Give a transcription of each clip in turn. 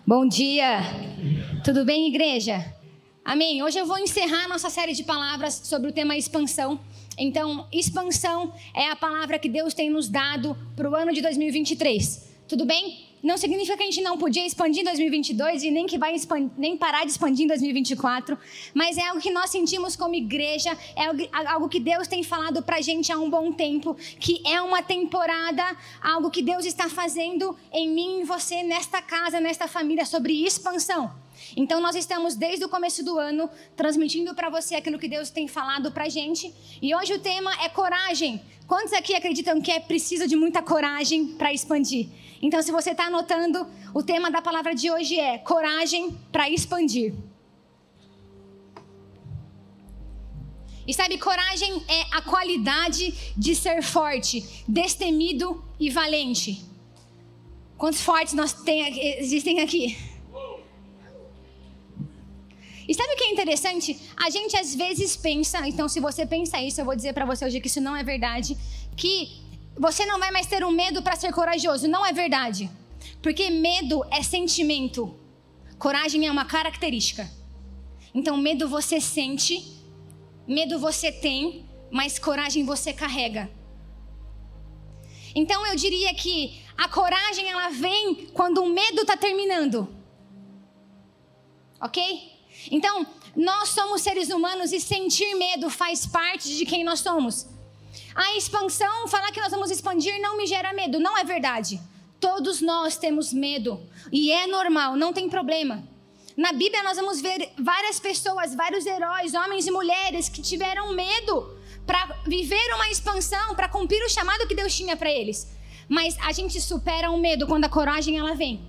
Bom dia. Tudo bem, igreja? Amém. Hoje eu vou encerrar nossa série de palavras sobre o tema expansão. Então, expansão é a palavra que Deus tem nos dado para o ano de 2023. Tudo bem? Não significa que a gente não podia expandir em 2022 e nem que vai expandir, nem parar de expandir em 2024, mas é algo que nós sentimos como igreja, é algo que Deus tem falado para a gente há um bom tempo, que é uma temporada, algo que Deus está fazendo em mim e você, nesta casa, nesta família, sobre expansão. Então nós estamos desde o começo do ano transmitindo para você aquilo que Deus tem falado para gente. E hoje o tema é coragem. Quantos aqui acreditam que é preciso de muita coragem para expandir? Então, se você está anotando, o tema da palavra de hoje é coragem para expandir. E sabe, coragem é a qualidade de ser forte, destemido e valente. Quantos fortes nós tem, existem aqui? E sabe o que é interessante? A gente às vezes pensa, então se você pensa isso, eu vou dizer para você hoje que isso não é verdade, que você não vai mais ter um medo para ser corajoso. Não é verdade. Porque medo é sentimento. Coragem é uma característica. Então, medo você sente, medo você tem, mas coragem você carrega. Então, eu diria que a coragem ela vem quando o medo está terminando. Ok? Então, nós somos seres humanos e sentir medo faz parte de quem nós somos. A expansão, falar que nós vamos expandir não me gera medo. Não é verdade. Todos nós temos medo. E é normal, não tem problema. Na Bíblia nós vamos ver várias pessoas, vários heróis, homens e mulheres que tiveram medo para viver uma expansão, para cumprir o chamado que Deus tinha para eles. Mas a gente supera o medo quando a coragem ela vem.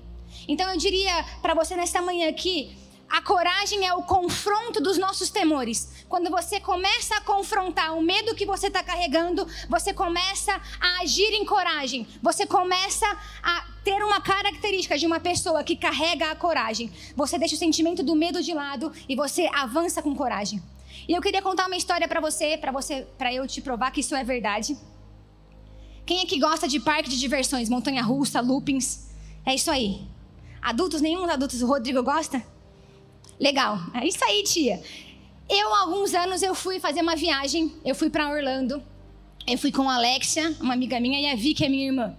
Então eu diria para você nesta manhã aqui, a coragem é o confronto dos nossos temores. Quando você começa a confrontar o medo que você está carregando, você começa a agir em coragem. Você começa a ter uma característica de uma pessoa que carrega a coragem. Você deixa o sentimento do medo de lado e você avança com coragem. E eu queria contar uma história para você, para você, para eu te provar que isso é verdade. Quem é que gosta de parque de diversões, montanha-russa, loopings? É isso aí. Adultos, nenhum dos adultos, o Rodrigo gosta? Legal. É isso aí, tia. Eu, há alguns anos, eu fui fazer uma viagem. Eu fui para Orlando. Eu fui com a Alexia, uma amiga minha, e a Vicky, é minha irmã.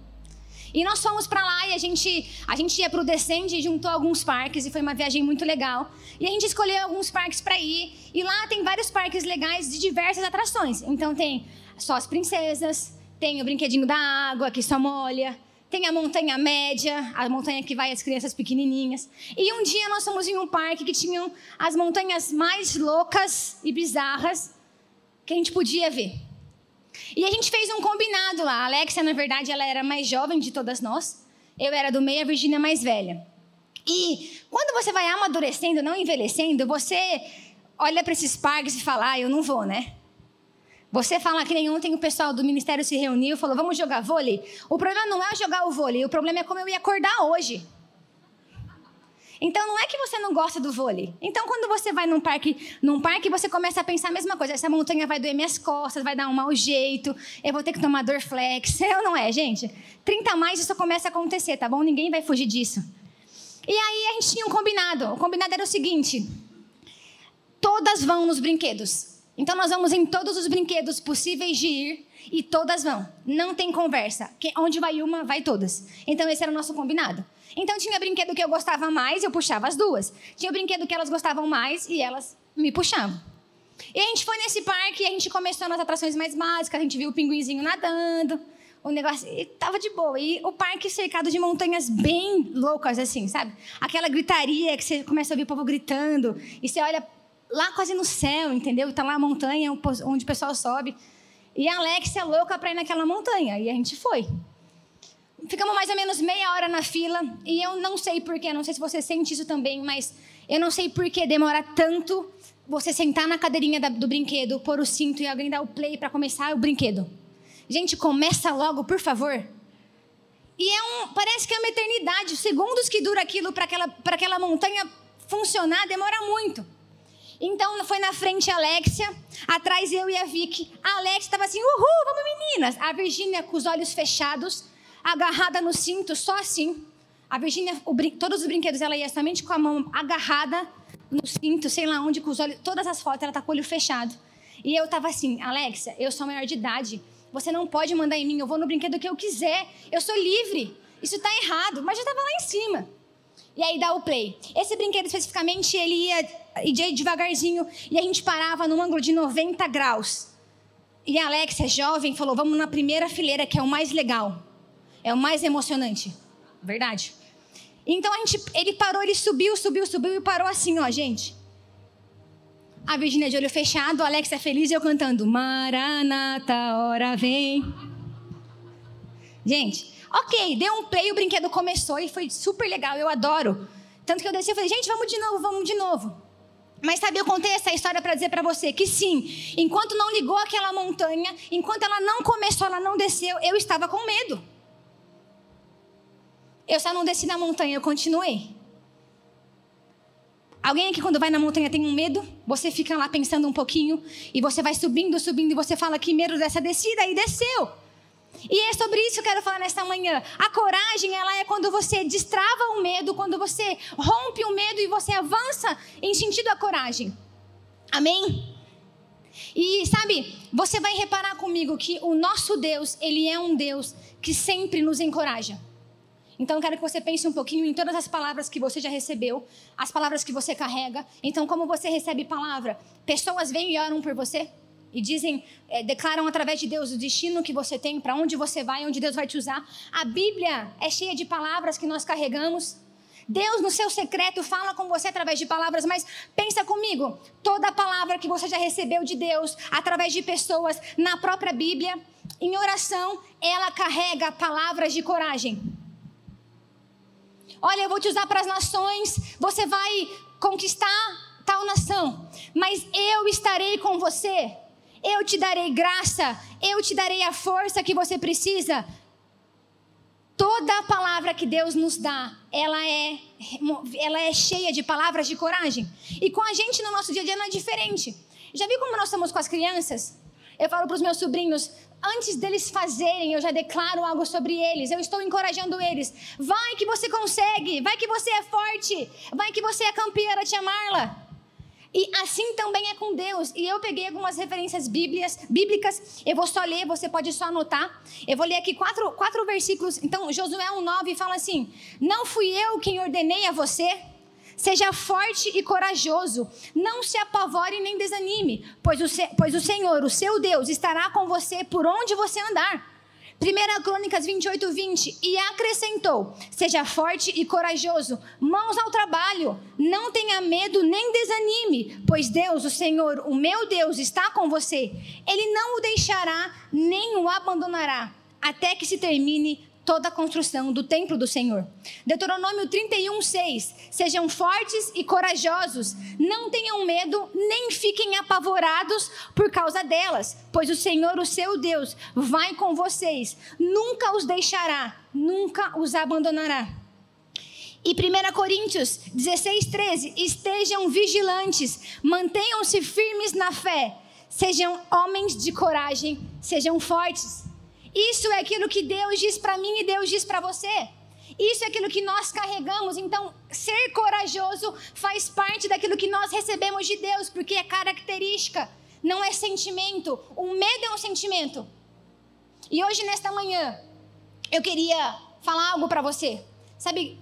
E nós fomos para lá e a gente, a gente ia para o Descende e juntou alguns parques e foi uma viagem muito legal. E a gente escolheu alguns parques para ir. E lá tem vários parques legais de diversas atrações. Então tem só as princesas, tem o brinquedinho da água que só molha, tem a montanha média, a montanha que vai as crianças pequenininhas. E um dia nós fomos em um parque que tinham as montanhas mais loucas e bizarras que a gente podia ver. E a gente fez um combinado lá. A Alexia, na verdade, ela era mais jovem de todas nós. Eu era do meio, a Virgínia mais velha. E quando você vai amadurecendo, não envelhecendo, você olha para esses parques e fala: ah, eu não vou, né? Você fala que nem ontem o pessoal do ministério se reuniu e falou: vamos jogar vôlei. O problema não é jogar o vôlei, o problema é como eu ia acordar hoje. Então não é que você não gosta do vôlei. Então quando você vai num parque, num parque você começa a pensar a mesma coisa. Essa montanha vai doer minhas costas, vai dar um mau jeito, eu vou ter que tomar Dorflex. Ou não é, gente? 30 a mais isso começa a acontecer, tá bom? Ninguém vai fugir disso. E aí a gente tinha um combinado. O combinado era o seguinte: todas vão nos brinquedos. Então nós vamos em todos os brinquedos possíveis de ir e todas vão. Não tem conversa. Que onde vai uma, vai todas. Então esse era o nosso combinado. Então tinha brinquedo que eu gostava mais, eu puxava as duas. Tinha brinquedo que elas gostavam mais e elas me puxavam. E a gente foi nesse parque e a gente começou nas atrações mais básicas, a gente viu o pinguinzinho nadando, o negócio e tava de boa. E o parque cercado de montanhas bem loucas assim, sabe? Aquela gritaria que você começa a ouvir o povo gritando e você olha lá quase no céu, entendeu? Está lá a montanha onde o pessoal sobe. E a Alexia é louca para ir naquela montanha. E a gente foi. Ficamos mais ou menos meia hora na fila. E eu não sei porquê, não sei se você sente isso também, mas eu não sei por que demora tanto você sentar na cadeirinha do brinquedo, pôr o cinto e alguém dar o play para começar o brinquedo. Gente, começa logo, por favor. E é um, parece que é uma eternidade. Os segundos que dura aquilo para aquela, aquela montanha funcionar demora muito. Então foi na frente a Alexia, atrás eu e a Vicky. A Alexia estava assim, uhul, vamos meninas. A Virgínia com os olhos fechados, agarrada no cinto, só assim. A Virgínia, todos os brinquedos, ela ia somente com a mão agarrada no cinto, sei lá onde, com os olhos, todas as fotos, ela tá com o olho fechado. E eu tava assim, Alexa, eu sou maior de idade, você não pode mandar em mim, eu vou no brinquedo que eu quiser, eu sou livre, isso tá errado, mas já tava lá em cima. E aí dá o play. Esse brinquedo especificamente, ele ia, ia devagarzinho e a gente parava num ângulo de 90 graus. E a Alexia, jovem, falou: vamos na primeira fileira, que é o mais legal. É o mais emocionante. Verdade. Então a gente, ele parou, ele subiu, subiu, subiu e parou assim, ó, gente. A Virgínia de olho fechado, a Alexia feliz e eu cantando Maranata, hora vem. Gente, ok, deu um play, o brinquedo começou e foi super legal, eu adoro. Tanto que eu desci e falei, gente, vamos de novo, vamos de novo. Mas sabe, eu contei essa história para dizer para você que sim, enquanto não ligou aquela montanha, enquanto ela não começou, ela não desceu, eu estava com medo. Eu só não desci na montanha, eu continuei. Alguém aqui quando vai na montanha tem um medo? Você fica lá pensando um pouquinho e você vai subindo, subindo e você fala que medo dessa descida e desceu. E é sobre isso que eu quero falar nesta manhã. A coragem, ela é quando você destrava o medo, quando você rompe o medo e você avança em sentido à coragem. Amém? E sabe, você vai reparar comigo que o nosso Deus, ele é um Deus que sempre nos encoraja. Então, eu quero que você pense um pouquinho em todas as palavras que você já recebeu, as palavras que você carrega. Então, como você recebe palavra? Pessoas vêm e oram por você? E dizem, é, declaram através de Deus o destino que você tem, para onde você vai, onde Deus vai te usar. A Bíblia é cheia de palavras que nós carregamos. Deus, no seu secreto, fala com você através de palavras, mas pensa comigo: toda palavra que você já recebeu de Deus, através de pessoas, na própria Bíblia, em oração, ela carrega palavras de coragem. Olha, eu vou te usar para as nações, você vai conquistar tal nação, mas eu estarei com você eu te darei graça, eu te darei a força que você precisa. Toda a palavra que Deus nos dá, ela é, ela é cheia de palavras de coragem. E com a gente no nosso dia a dia não é diferente. Já viu como nós somos com as crianças? Eu falo para os meus sobrinhos, antes deles fazerem, eu já declaro algo sobre eles. Eu estou encorajando eles. Vai que você consegue, vai que você é forte, vai que você é campeã, tia Marla. E assim também é com Deus. E eu peguei algumas referências bíblias, bíblicas. Eu vou só ler, você pode só anotar. Eu vou ler aqui quatro, quatro versículos. Então, Josué 1,9 fala assim: Não fui eu quem ordenei a você. Seja forte e corajoso. Não se apavore nem desanime, pois o, pois o Senhor, o seu Deus, estará com você por onde você andar. 1 Crônicas 28, 20. E acrescentou: Seja forte e corajoso, mãos ao trabalho, não tenha medo nem desanime, pois Deus, o Senhor, o meu Deus, está com você. Ele não o deixará nem o abandonará, até que se termine toda a construção do templo do Senhor. Deuteronômio 31, 6. Sejam fortes e corajosos, não tenham medo, nem fiquem apavorados por causa delas, pois o Senhor, o seu Deus, vai com vocês, nunca os deixará, nunca os abandonará. E 1 Coríntios 16, 13: Estejam vigilantes, mantenham-se firmes na fé, sejam homens de coragem, sejam fortes. Isso é aquilo que Deus diz para mim e Deus diz para você. Isso é aquilo que nós carregamos. Então, ser corajoso faz parte daquilo que nós recebemos de Deus, porque é característica, não é sentimento. O medo é um sentimento. E hoje, nesta manhã, eu queria falar algo para você. Sabe,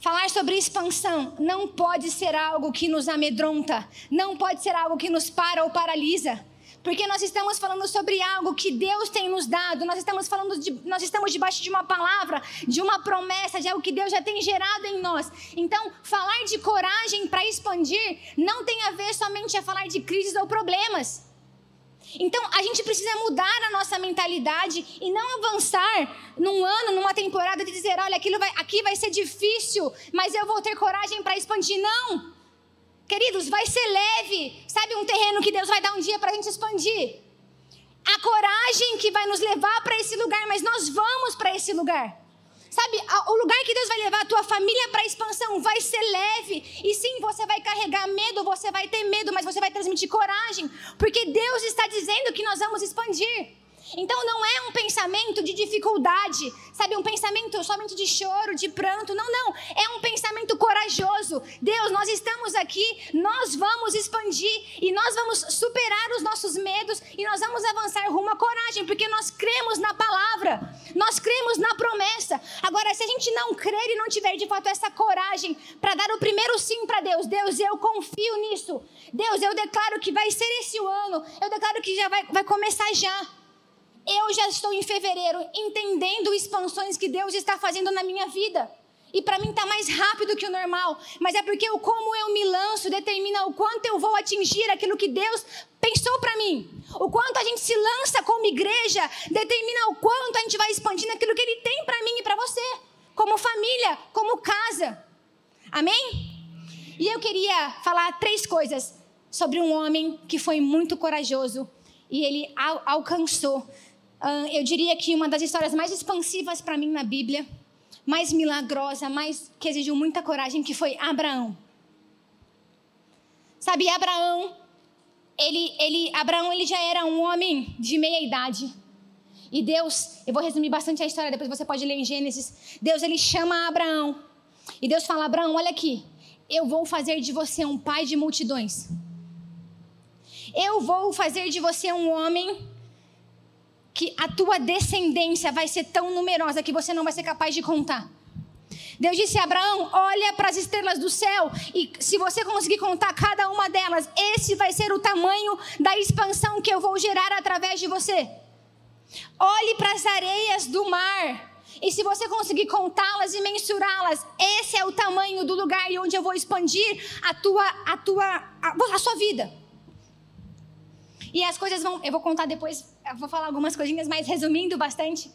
Falar sobre expansão não pode ser algo que nos amedronta, não pode ser algo que nos para ou paralisa. Porque nós estamos falando sobre algo que Deus tem nos dado, nós estamos falando de, nós estamos debaixo de uma palavra, de uma promessa, de algo que Deus já tem gerado em nós. Então, falar de coragem para expandir não tem a ver somente a falar de crises ou problemas. Então, a gente precisa mudar a nossa mentalidade e não avançar num ano, numa temporada de dizer, olha, aquilo vai, aqui vai ser difícil, mas eu vou ter coragem para expandir. Não! Queridos, vai ser leve. Sabe um terreno que Deus vai dar um dia para a gente expandir? A coragem que vai nos levar para esse lugar, mas nós vamos para esse lugar. Sabe, o lugar que Deus vai levar a tua família para expansão vai ser leve. E sim, você vai carregar medo, você vai ter medo, mas você vai transmitir coragem, porque Deus está dizendo que nós vamos expandir. Então não é um pensamento de dificuldade, sabe? Um pensamento somente de choro, de pranto. Não, não. É um pensamento corajoso. Deus, nós estamos aqui, nós vamos expandir e nós vamos superar os nossos medos e nós vamos avançar rumo à coragem, porque nós cremos na palavra, nós cremos na promessa. Agora, se a gente não crer e não tiver de fato essa coragem para dar o primeiro sim para Deus, Deus, eu confio nisso. Deus, eu declaro que vai ser esse o ano, eu declaro que já vai, vai começar já. Eu já estou em fevereiro entendendo expansões que Deus está fazendo na minha vida. E para mim está mais rápido que o normal. Mas é porque o como eu me lanço determina o quanto eu vou atingir aquilo que Deus pensou para mim. O quanto a gente se lança como igreja determina o quanto a gente vai expandindo aquilo que Ele tem para mim e para você. Como família, como casa. Amém? E eu queria falar três coisas sobre um homem que foi muito corajoso e ele al alcançou eu diria que uma das histórias mais expansivas para mim na Bíblia, mais milagrosa, mais que exigiu muita coragem, que foi Abraão. Sabe, Abraão, ele, ele, Abraão, ele já era um homem de meia idade. E Deus, eu vou resumir bastante a história, depois você pode ler em Gênesis. Deus, ele chama Abraão. E Deus fala: Abraão, olha aqui, eu vou fazer de você um pai de multidões. Eu vou fazer de você um homem que a tua descendência vai ser tão numerosa que você não vai ser capaz de contar. Deus disse a Abraão: olha para as estrelas do céu, e se você conseguir contar cada uma delas, esse vai ser o tamanho da expansão que eu vou gerar através de você. Olhe para as areias do mar, e se você conseguir contá-las e mensurá-las, esse é o tamanho do lugar onde eu vou expandir a tua, a tua, a, a sua vida. E as coisas vão, eu vou contar depois, vou falar algumas coisinhas, mas resumindo bastante.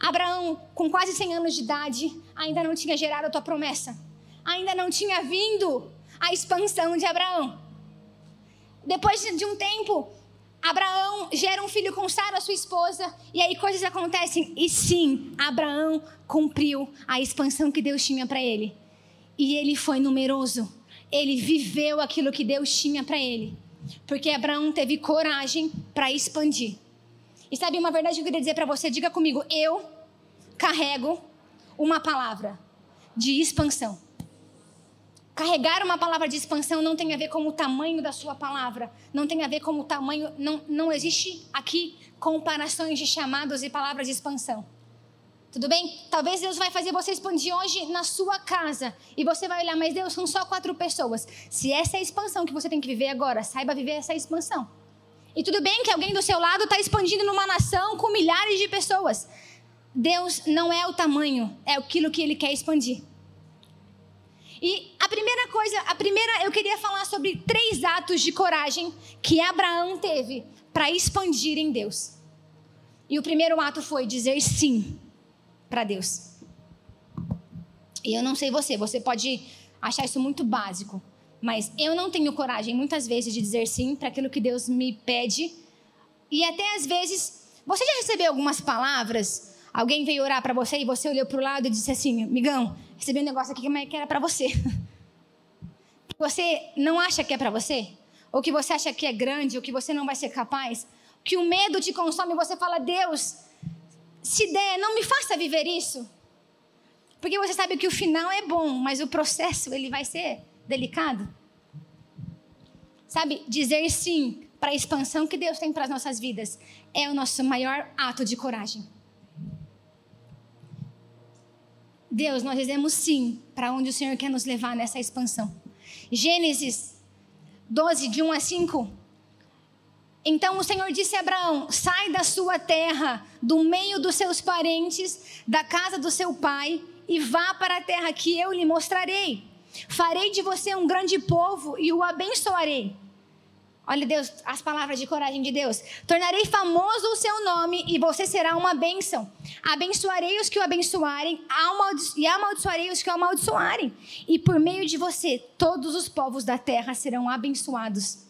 Abraão, com quase 100 anos de idade, ainda não tinha gerado a tua promessa. Ainda não tinha vindo a expansão de Abraão. Depois de um tempo, Abraão gera um filho com Sara, sua esposa, e aí coisas acontecem. E sim, Abraão cumpriu a expansão que Deus tinha para ele. E ele foi numeroso. Ele viveu aquilo que Deus tinha para ele. Porque Abraão teve coragem para expandir. E sabe uma verdade que eu queria dizer para você? Diga comigo, eu carrego uma palavra de expansão. Carregar uma palavra de expansão não tem a ver com o tamanho da sua palavra, não tem a ver com o tamanho, não, não existe aqui comparações de chamados e palavras de expansão. Tudo bem? Talvez Deus vai fazer você expandir hoje na sua casa. E você vai olhar, mas Deus, são só quatro pessoas. Se essa é a expansão que você tem que viver agora, saiba viver essa expansão. E tudo bem que alguém do seu lado está expandindo numa nação com milhares de pessoas. Deus não é o tamanho, é aquilo que Ele quer expandir. E a primeira coisa, a primeira, eu queria falar sobre três atos de coragem que Abraão teve para expandir em Deus. E o primeiro ato foi dizer sim para Deus. E eu não sei você, você pode achar isso muito básico, mas eu não tenho coragem muitas vezes de dizer sim para aquilo que Deus me pede. E até às vezes, você já recebeu algumas palavras? Alguém veio orar para você e você olhou para o lado e disse assim: Migão, recebi um negócio aqui que era para você. Você não acha que é para você? Ou que você acha que é grande, ou que você não vai ser capaz? Que o medo te consome e você fala: Deus, se der, não me faça viver isso. Porque você sabe que o final é bom, mas o processo ele vai ser delicado. Sabe, dizer sim para a expansão que Deus tem para as nossas vidas é o nosso maior ato de coragem. Deus, nós dizemos sim para onde o Senhor quer nos levar nessa expansão. Gênesis 12, de 1 a 5, então o Senhor disse a Abraão: sai da sua terra, do meio dos seus parentes, da casa do seu pai, e vá para a terra que eu lhe mostrarei. Farei de você um grande povo e o abençoarei. Olha Deus, as palavras de coragem de Deus. Tornarei famoso o seu nome e você será uma bênção. Abençoarei os que o abençoarem e amaldiçoarei os que o amaldiçoarem. E por meio de você, todos os povos da terra serão abençoados.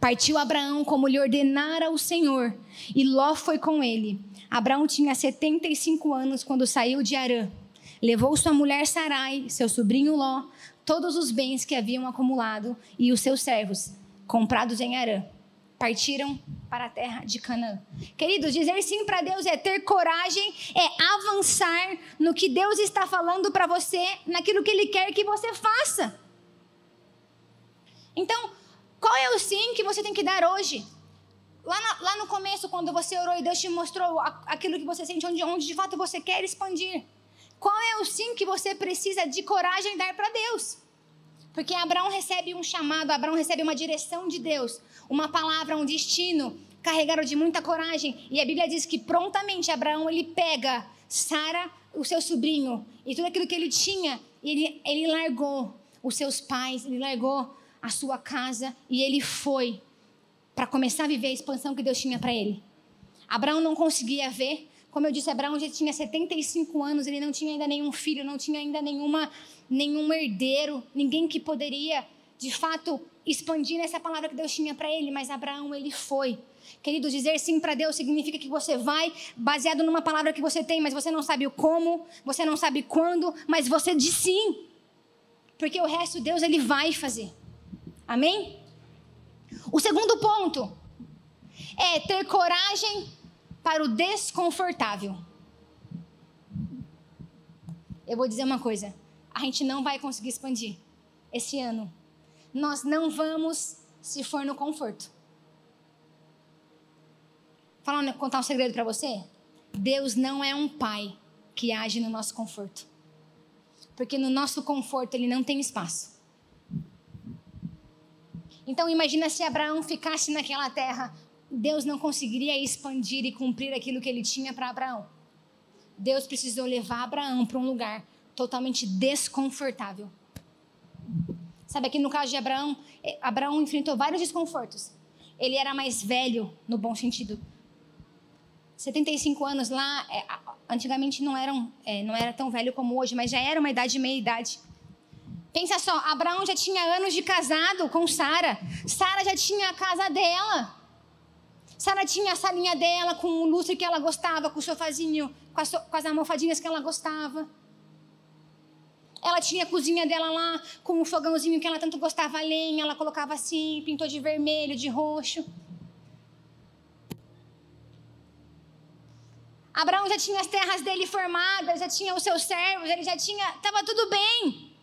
Partiu Abraão como lhe ordenara o Senhor, e Ló foi com ele. Abraão tinha 75 anos quando saiu de Arã. Levou sua mulher Sarai, seu sobrinho Ló, todos os bens que haviam acumulado e os seus servos, comprados em Arã. Partiram para a terra de Canaã. Queridos, dizer sim para Deus é ter coragem, é avançar no que Deus está falando para você, naquilo que Ele quer que você faça. Então, qual é o sim que você tem que dar hoje? Lá, lá no começo, quando você orou e Deus te mostrou aquilo que você sente, onde, onde de fato você quer expandir. Qual é o sim que você precisa de coragem dar para Deus? Porque Abraão recebe um chamado, Abraão recebe uma direção de Deus, uma palavra, um destino, carregado de muita coragem. E a Bíblia diz que prontamente Abraão ele pega Sara, o seu sobrinho, e tudo aquilo que ele tinha, ele, ele largou os seus pais, ele largou a sua casa e ele foi para começar a viver a expansão que Deus tinha para ele. Abraão não conseguia ver, como eu disse, Abraão já tinha 75 anos, ele não tinha ainda nenhum filho, não tinha ainda nenhuma, nenhum herdeiro, ninguém que poderia, de fato, expandir essa palavra que Deus tinha para ele, mas Abraão, ele foi. Querido, dizer sim para Deus significa que você vai baseado numa palavra que você tem, mas você não sabe o como, você não sabe quando, mas você diz sim. Porque o resto Deus ele vai fazer. Amém? O segundo ponto é ter coragem para o desconfortável. Eu vou dizer uma coisa: a gente não vai conseguir expandir esse ano. Nós não vamos se for no conforto. Falar, contar um segredo para você? Deus não é um pai que age no nosso conforto. Porque no nosso conforto ele não tem espaço. Então imagina se Abraão ficasse naquela terra, Deus não conseguiria expandir e cumprir aquilo que ele tinha para Abraão. Deus precisou levar Abraão para um lugar totalmente desconfortável. Sabe aqui no caso de Abraão, é, Abraão enfrentou vários desconfortos. Ele era mais velho no bom sentido. 75 anos lá, é, antigamente não eram, é, não era tão velho como hoje, mas já era uma idade meia idade. Pensa só, Abraão já tinha anos de casado com Sara. Sara já tinha a casa dela. Sara tinha a salinha dela com o lustre que ela gostava, com o sofazinho, com as, com as almofadinhas que ela gostava. Ela tinha a cozinha dela lá, com o fogãozinho que ela tanto gostava, a lenha, ela colocava assim, pintou de vermelho, de roxo. Abraão já tinha as terras dele formadas, já tinha os seus servos, ele já tinha, estava tudo bem.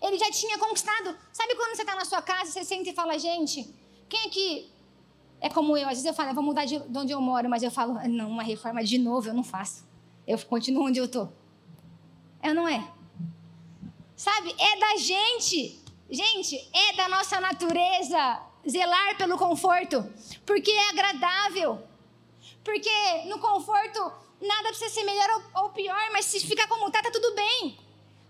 Ele já tinha conquistado. Sabe quando você está na sua casa, você senta e fala, gente, quem aqui é como eu? Às vezes eu falo, eu vou mudar de, onde eu moro, mas eu falo, não, uma reforma de novo eu não faço. Eu continuo onde eu estou. É não é? Sabe, é da gente. Gente, é da nossa natureza zelar pelo conforto, porque é agradável. Porque no conforto nada precisa ser melhor ou, pior, mas se ficar como está, tá tudo bem.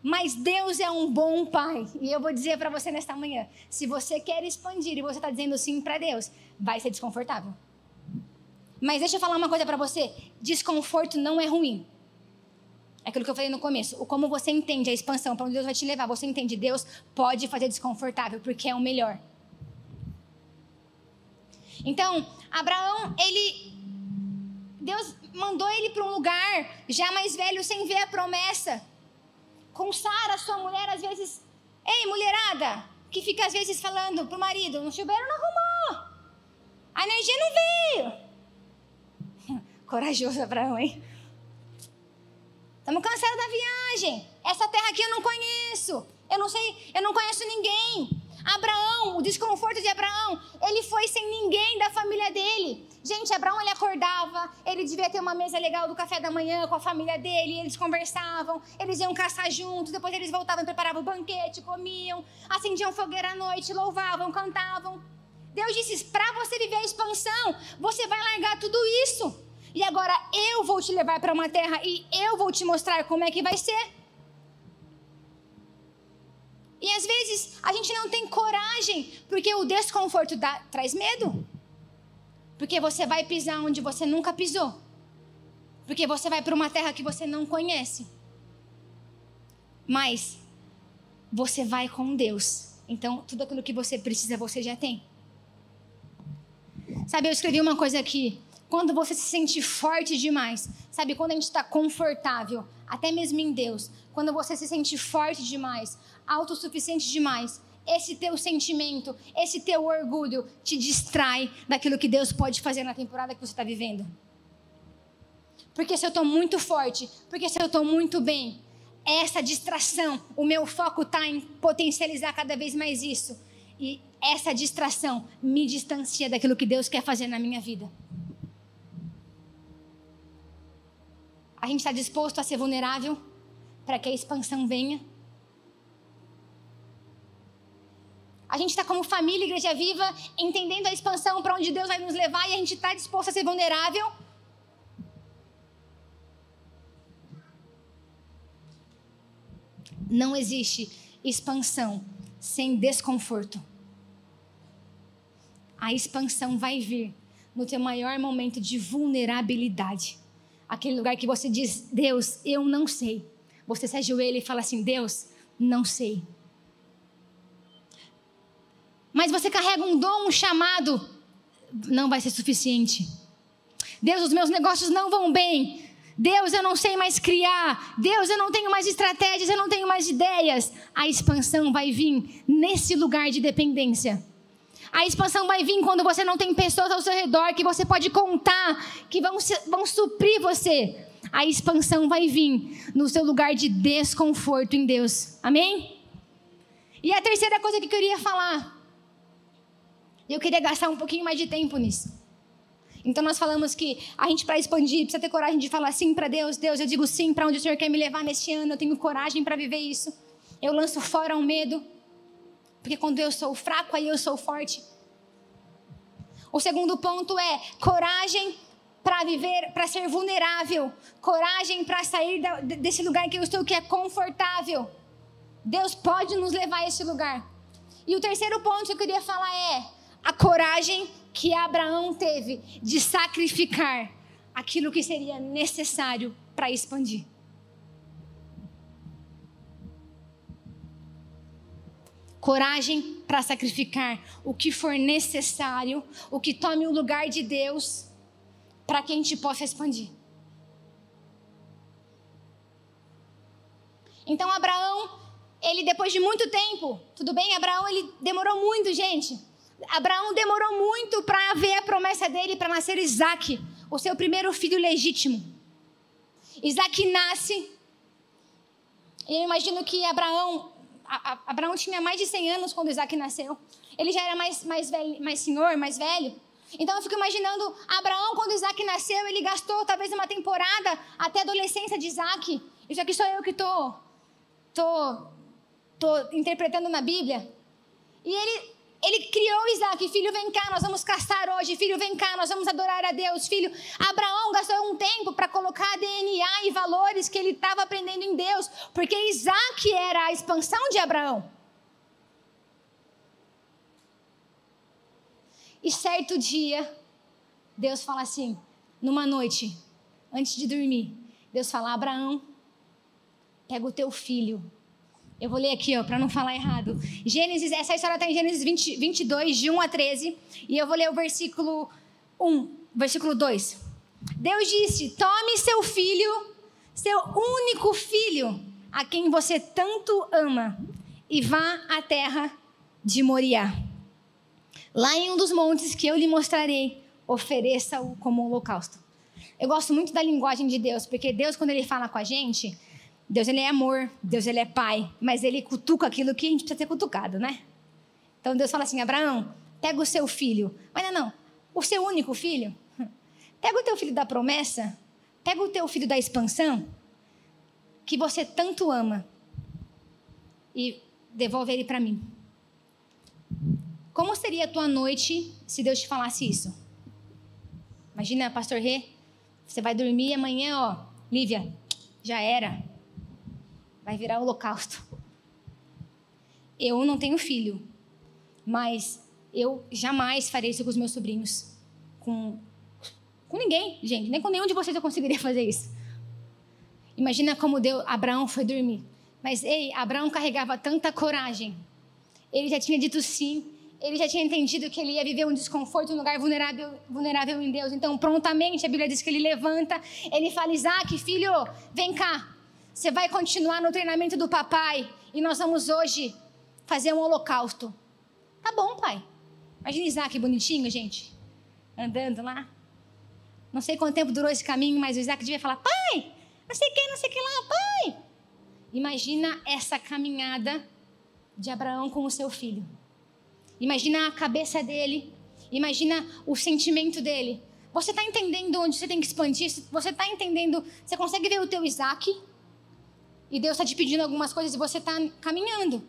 Mas Deus é um bom pai. E eu vou dizer para você nesta manhã: se você quer expandir e você está dizendo sim para Deus, vai ser desconfortável. Mas deixa eu falar uma coisa para você: desconforto não é ruim. É aquilo que eu falei no começo. O como você entende a expansão, para onde Deus vai te levar, você entende Deus pode fazer desconfortável, porque é o melhor. Então, Abraão, ele. Deus mandou ele para um lugar já mais velho, sem ver a promessa com Sara, sua mulher, às vezes. Ei, mulherada, que fica às vezes falando pro marido: no chuveiro não arrumou, a energia não veio. Corajoso, Abraão, hein? Estamos cansados da viagem. Essa terra aqui eu não conheço. Eu não sei, eu não conheço ninguém. Abraão, o desconforto de Abraão, ele foi sem ninguém da família dele. Gente, Abraão ele acordava, ele devia ter uma mesa legal do café da manhã com a família dele, eles conversavam, eles iam caçar juntos, depois eles voltavam, preparavam o banquete, comiam, acendiam fogueira à noite, louvavam, cantavam. Deus disse: para você viver a expansão, você vai largar tudo isso. E agora eu vou te levar para uma terra e eu vou te mostrar como é que vai ser. E às vezes a gente não tem coragem, porque o desconforto dá, traz medo. Porque você vai pisar onde você nunca pisou. Porque você vai para uma terra que você não conhece. Mas você vai com Deus. Então, tudo aquilo que você precisa, você já tem. Sabe, eu escrevi uma coisa aqui. Quando você se sente forte demais, sabe, quando a gente está confortável, até mesmo em Deus, quando você se sente forte demais, autossuficiente demais, esse teu sentimento, esse teu orgulho te distrai daquilo que Deus pode fazer na temporada que você está vivendo. Porque se eu estou muito forte, porque se eu estou muito bem, essa distração, o meu foco está em potencializar cada vez mais isso. E essa distração me distancia daquilo que Deus quer fazer na minha vida. A gente está disposto a ser vulnerável para que a expansão venha? A gente está como família, Igreja Viva, entendendo a expansão para onde Deus vai nos levar e a gente está disposto a ser vulnerável? Não existe expansão sem desconforto. A expansão vai vir no teu maior momento de vulnerabilidade. Aquele lugar que você diz, Deus, eu não sei. Você se ajoelha e fala assim, Deus, não sei. Mas você carrega um dom, um chamado, não vai ser suficiente. Deus, os meus negócios não vão bem. Deus, eu não sei mais criar. Deus, eu não tenho mais estratégias, eu não tenho mais ideias. A expansão vai vir nesse lugar de dependência. A expansão vai vir quando você não tem pessoas ao seu redor que você pode contar, que vão, vão suprir você. A expansão vai vir no seu lugar de desconforto em Deus. Amém? E a terceira coisa que eu queria falar. Eu queria gastar um pouquinho mais de tempo nisso. Então nós falamos que a gente para expandir precisa ter coragem de falar sim para Deus. Deus, eu digo sim para onde o Senhor quer me levar neste ano. Eu tenho coragem para viver isso. Eu lanço fora o medo. Porque quando eu sou fraco, aí eu sou forte. O segundo ponto é coragem para viver, para ser vulnerável, coragem para sair da, desse lugar que eu estou que é confortável. Deus pode nos levar a esse lugar. E o terceiro ponto que eu queria falar é a coragem que Abraão teve de sacrificar aquilo que seria necessário para expandir. Coragem para sacrificar o que for necessário, o que tome o lugar de Deus, para que a gente possa expandir. Então, Abraão, ele depois de muito tempo, tudo bem? Abraão, ele demorou muito, gente Abraão demorou muito para ver a promessa dele para nascer Isaac, o seu primeiro filho legítimo. Isaac nasce. E eu imagino que Abraão, a, a, Abraão tinha mais de 100 anos quando Isaac nasceu. Ele já era mais, mais, velho, mais senhor, mais velho. Então eu fico imaginando Abraão, quando Isaac nasceu, ele gastou talvez uma temporada até a adolescência de Isaac. Isso aqui sou eu que estou tô, tô, tô interpretando na Bíblia. E ele ele criou Isaac, filho, vem cá, nós vamos caçar hoje, filho, vem cá, nós vamos adorar a Deus, filho. Abraão gastou um tempo para colocar DNA e valores que ele estava aprendendo em Deus, porque Isaac era a expansão de Abraão. E certo dia, Deus fala assim, numa noite, antes de dormir, Deus fala: Abraão, pega o teu filho, eu vou ler aqui, ó, para não falar errado. Gênesis, essa história está em Gênesis 20, 22, de 1 a 13. E eu vou ler o versículo 1, versículo 2. Deus disse: Tome seu filho, seu único filho, a quem você tanto ama, e vá à terra de Moriá. Lá em um dos montes que eu lhe mostrarei, ofereça-o como holocausto. Eu gosto muito da linguagem de Deus, porque Deus, quando Ele fala com a gente, Deus ele é amor, Deus ele é pai, mas ele cutuca aquilo que a gente precisa ter cutucado, né? Então Deus fala assim: Abraão, pega o seu filho. Mas não, não, o seu único filho. Pega o teu filho da promessa, pega o teu filho da expansão, que você tanto ama, e devolve ele para mim. Como seria a tua noite se Deus te falasse isso? Imagina, pastor Rê, você vai dormir amanhã, ó, Lívia, já era vai virar holocausto. Eu não tenho filho, mas eu jamais farei isso com os meus sobrinhos. Com, com ninguém, gente. Nem com nenhum de vocês eu conseguiria fazer isso. Imagina como Deus, Abraão foi dormir. Mas, ei, Abraão carregava tanta coragem. Ele já tinha dito sim. Ele já tinha entendido que ele ia viver um desconforto, um lugar vulnerável, vulnerável em Deus. Então, prontamente, a Bíblia diz que ele levanta. Ele fala: Isaac, filho, vem cá. Você vai continuar no treinamento do papai. E nós vamos hoje fazer um holocausto. Tá bom, pai. Imagina Isaac bonitinho, gente, andando lá. Não sei quanto tempo durou esse caminho, mas o Isaac devia falar: pai, não sei o que, não sei o que lá, pai. Imagina essa caminhada de Abraão com o seu filho. Imagina a cabeça dele. Imagina o sentimento dele. Você está entendendo onde você tem que expandir? Você está entendendo? Você consegue ver o teu Isaac? E Deus está te pedindo algumas coisas e você está caminhando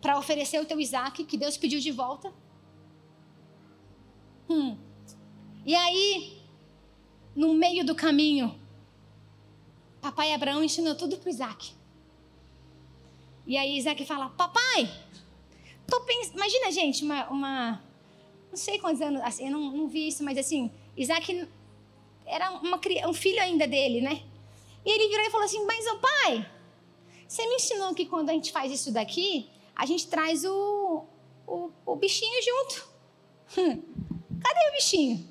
para oferecer o teu Isaac que Deus pediu de volta. Hum. E aí, no meio do caminho, papai Abraão ensinou tudo para Isaac. E aí Isaac fala: Papai, pens... imagina, gente, uma, uma. Não sei quantos anos, assim, eu não, não vi isso, mas assim, Isaac era uma, um filho ainda dele, né? E ele virou e falou assim: Mas, ô pai, você me ensinou que quando a gente faz isso daqui, a gente traz o, o, o bichinho junto. Cadê o bichinho?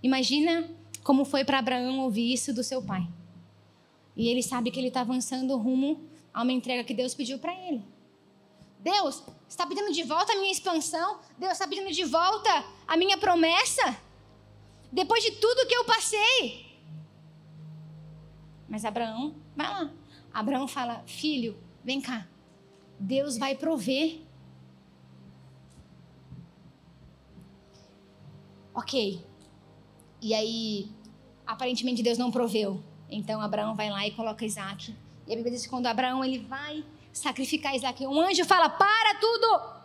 Imagina como foi para Abraão ouvir isso do seu pai. E ele sabe que ele está avançando rumo a uma entrega que Deus pediu para ele. Deus, está pedindo de volta a minha expansão? Deus está pedindo de volta a minha promessa? Depois de tudo que eu passei. Mas Abraão, vai lá. Abraão fala: Filho, vem cá. Deus vai prover. Ok. E aí, aparentemente Deus não proveu. Então Abraão vai lá e coloca Isaac. E a Bíblia diz que quando Abraão ele vai sacrificar Isaac, um anjo fala: Para tudo!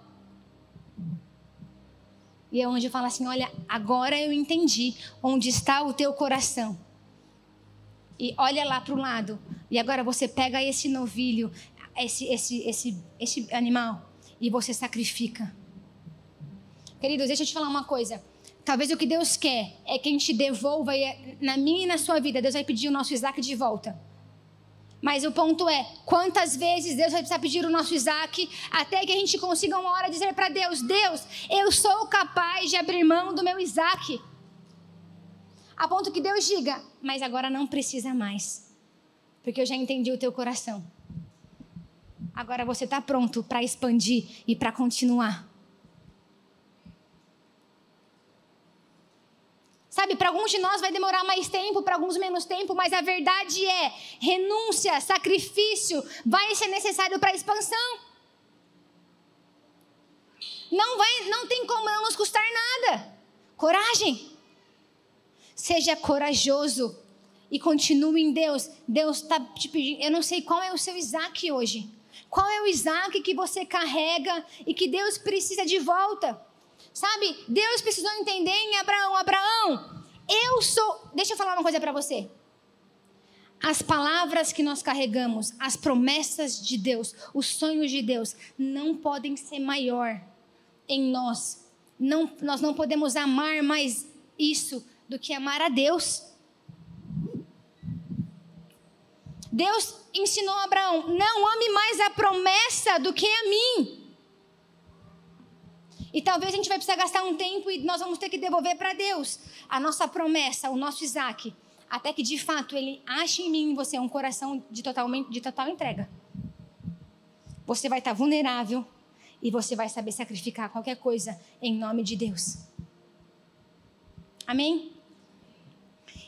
E o anjo fala assim: Olha, agora eu entendi onde está o teu coração. E olha lá para o lado. E agora você pega esse novilho, esse, esse, esse, esse animal, e você sacrifica. Queridos, deixa eu te falar uma coisa. Talvez o que Deus quer é que a gente devolva, é, na minha e na sua vida, Deus vai pedir o nosso Isaac de volta. Mas o ponto é, quantas vezes Deus vai precisar pedir o nosso Isaac até que a gente consiga uma hora dizer para Deus: Deus, eu sou capaz de abrir mão do meu Isaac. A ponto que Deus diga: Mas agora não precisa mais, porque eu já entendi o teu coração. Agora você está pronto para expandir e para continuar. Sabe, para alguns de nós vai demorar mais tempo, para alguns menos tempo, mas a verdade é: renúncia, sacrifício vai ser necessário para a expansão. Não vai, não tem como não nos custar nada. Coragem. Seja corajoso e continue em Deus. Deus está te pedindo. Eu não sei qual é o seu Isaac hoje. Qual é o Isaac que você carrega e que Deus precisa de volta? Sabe, Deus precisou entender em Abraão: Abraão, eu sou. Deixa eu falar uma coisa para você. As palavras que nós carregamos, as promessas de Deus, os sonhos de Deus, não podem ser maior em nós. Não, nós não podemos amar mais isso do que amar a Deus. Deus ensinou a Abraão: não ame mais a promessa do que a mim. E talvez a gente vai precisar gastar um tempo e nós vamos ter que devolver para Deus a nossa promessa, o nosso Isaac, até que de fato ele ache em mim em você um coração de total, de total entrega. Você vai estar vulnerável e você vai saber sacrificar qualquer coisa em nome de Deus. Amém?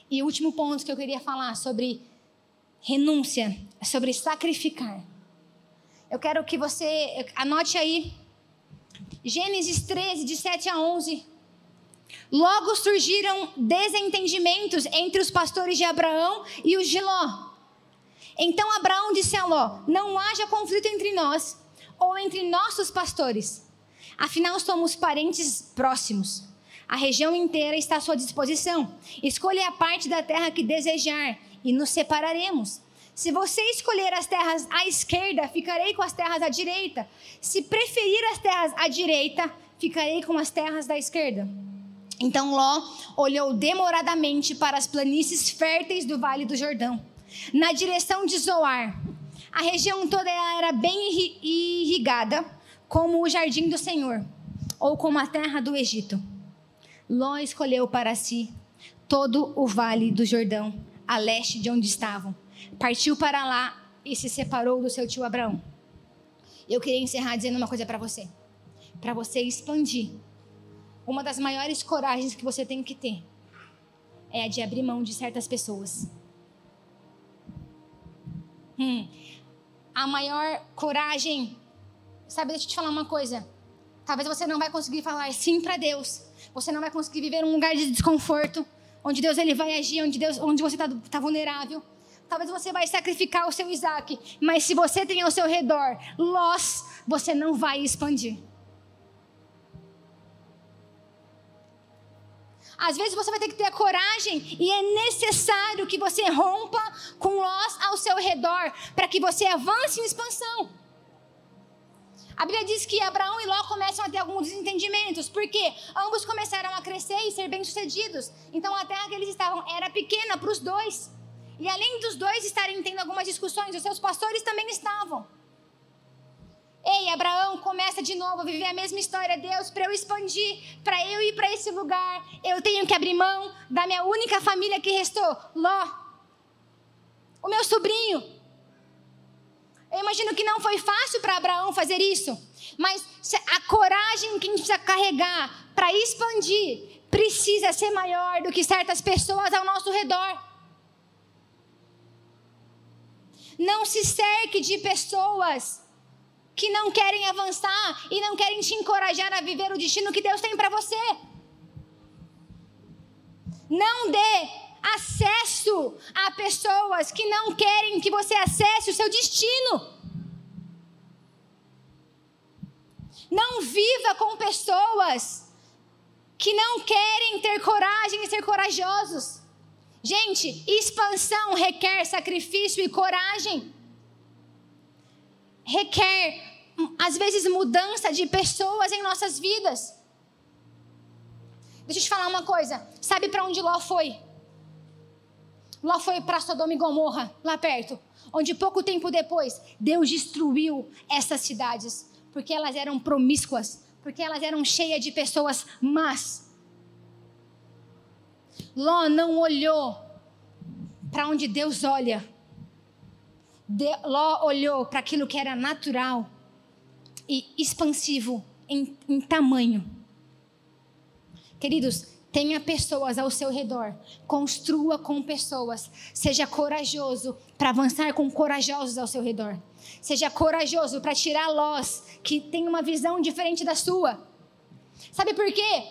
E o último ponto que eu queria falar sobre renúncia, sobre sacrificar. Eu quero que você anote aí Gênesis 13, de 7 a 11. Logo surgiram desentendimentos entre os pastores de Abraão e os de Ló. Então Abraão disse a Ló: Não haja conflito entre nós ou entre nossos pastores. Afinal, somos parentes próximos. A região inteira está à sua disposição. Escolha a parte da terra que desejar e nos separaremos. Se você escolher as terras à esquerda, ficarei com as terras à direita. Se preferir as terras à direita, ficarei com as terras da esquerda. Então Ló olhou demoradamente para as planícies férteis do Vale do Jordão, na direção de Zoar. A região toda era bem irrigada, como o jardim do Senhor, ou como a terra do Egito. Ló escolheu para si todo o Vale do Jordão, a leste de onde estavam partiu para lá e se separou do seu tio Abraão. Eu queria encerrar dizendo uma coisa para você. Para você expandir, uma das maiores coragens que você tem que ter é a de abrir mão de certas pessoas. Hum, a maior coragem. Sabe, deixa eu te falar uma coisa. Talvez você não vai conseguir falar sim para Deus. Você não vai conseguir viver um lugar de desconforto, onde Deus ele vai agir, onde Deus, onde você está tá vulnerável. Talvez você vai sacrificar o seu Isaac, mas se você tem ao seu redor Lós, você não vai expandir. Às vezes você vai ter que ter a coragem e é necessário que você rompa com Lós ao seu redor para que você avance em expansão. A Bíblia diz que Abraão e Ló começam a ter alguns desentendimentos, porque ambos começaram a crescer e ser bem-sucedidos. Então a terra que eles estavam era pequena para os dois. E além dos dois estarem tendo algumas discussões, os seus pastores também estavam. Ei, Abraão começa de novo a viver a mesma história. Deus, para eu expandir, para eu ir para esse lugar, eu tenho que abrir mão da minha única família que restou, Ló. O meu sobrinho. Eu imagino que não foi fácil para Abraão fazer isso, mas a coragem que a gente precisa carregar para expandir precisa ser maior do que certas pessoas ao nosso redor. Não se cerque de pessoas que não querem avançar e não querem te encorajar a viver o destino que Deus tem para você. Não dê acesso a pessoas que não querem que você acesse o seu destino. Não viva com pessoas que não querem ter coragem e ser corajosos. Gente, expansão requer sacrifício e coragem. Requer, às vezes, mudança de pessoas em nossas vidas. Deixa eu te falar uma coisa. Sabe para onde Ló foi? Ló foi para Sodoma e Gomorra, lá perto. Onde pouco tempo depois, Deus destruiu essas cidades. Porque elas eram promíscuas. Porque elas eram cheias de pessoas más. Ló não olhou para onde Deus olha. De, Ló olhou para aquilo que era natural e expansivo em, em tamanho. Queridos, tenha pessoas ao seu redor, construa com pessoas, seja corajoso para avançar com corajosos ao seu redor. Seja corajoso para tirar lós que tem uma visão diferente da sua. Sabe por quê?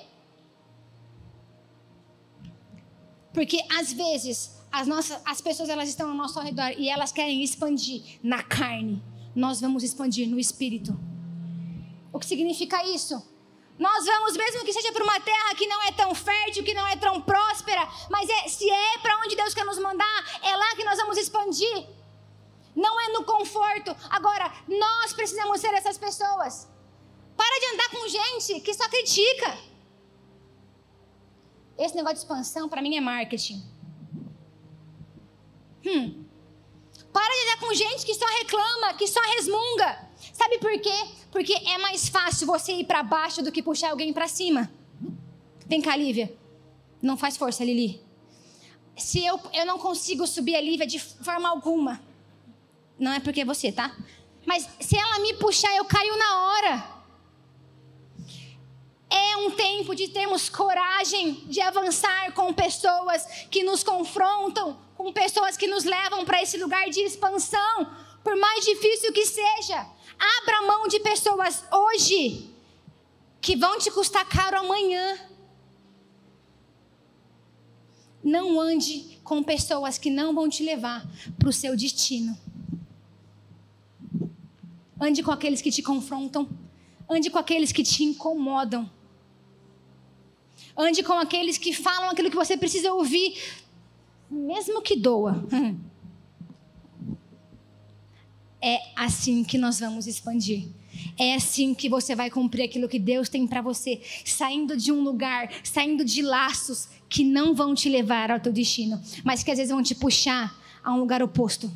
Porque às vezes as, nossas, as pessoas elas estão ao nosso redor e elas querem expandir na carne. Nós vamos expandir no espírito. O que significa isso? Nós vamos, mesmo que seja para uma terra que não é tão fértil, que não é tão próspera, mas é, se é para onde Deus quer nos mandar, é lá que nós vamos expandir. Não é no conforto. Agora, nós precisamos ser essas pessoas. Para de andar com gente que só critica. Esse negócio de expansão, para mim, é marketing. Hum. Para de andar com gente que só reclama, que só resmunga. Sabe por quê? Porque é mais fácil você ir para baixo do que puxar alguém para cima. Vem cá, Lívia. Não faz força, Lili. Se eu, eu não consigo subir a Lívia de forma alguma. Não é porque é você, tá? Mas se ela me puxar, eu caio na hora. É um tempo de termos coragem de avançar com pessoas que nos confrontam, com pessoas que nos levam para esse lugar de expansão, por mais difícil que seja. Abra mão de pessoas hoje que vão te custar caro amanhã. Não ande com pessoas que não vão te levar para o seu destino. Ande com aqueles que te confrontam. Ande com aqueles que te incomodam. Ande com aqueles que falam aquilo que você precisa ouvir, mesmo que doa. É assim que nós vamos expandir. É assim que você vai cumprir aquilo que Deus tem para você, saindo de um lugar, saindo de laços que não vão te levar ao teu destino, mas que às vezes vão te puxar a um lugar oposto.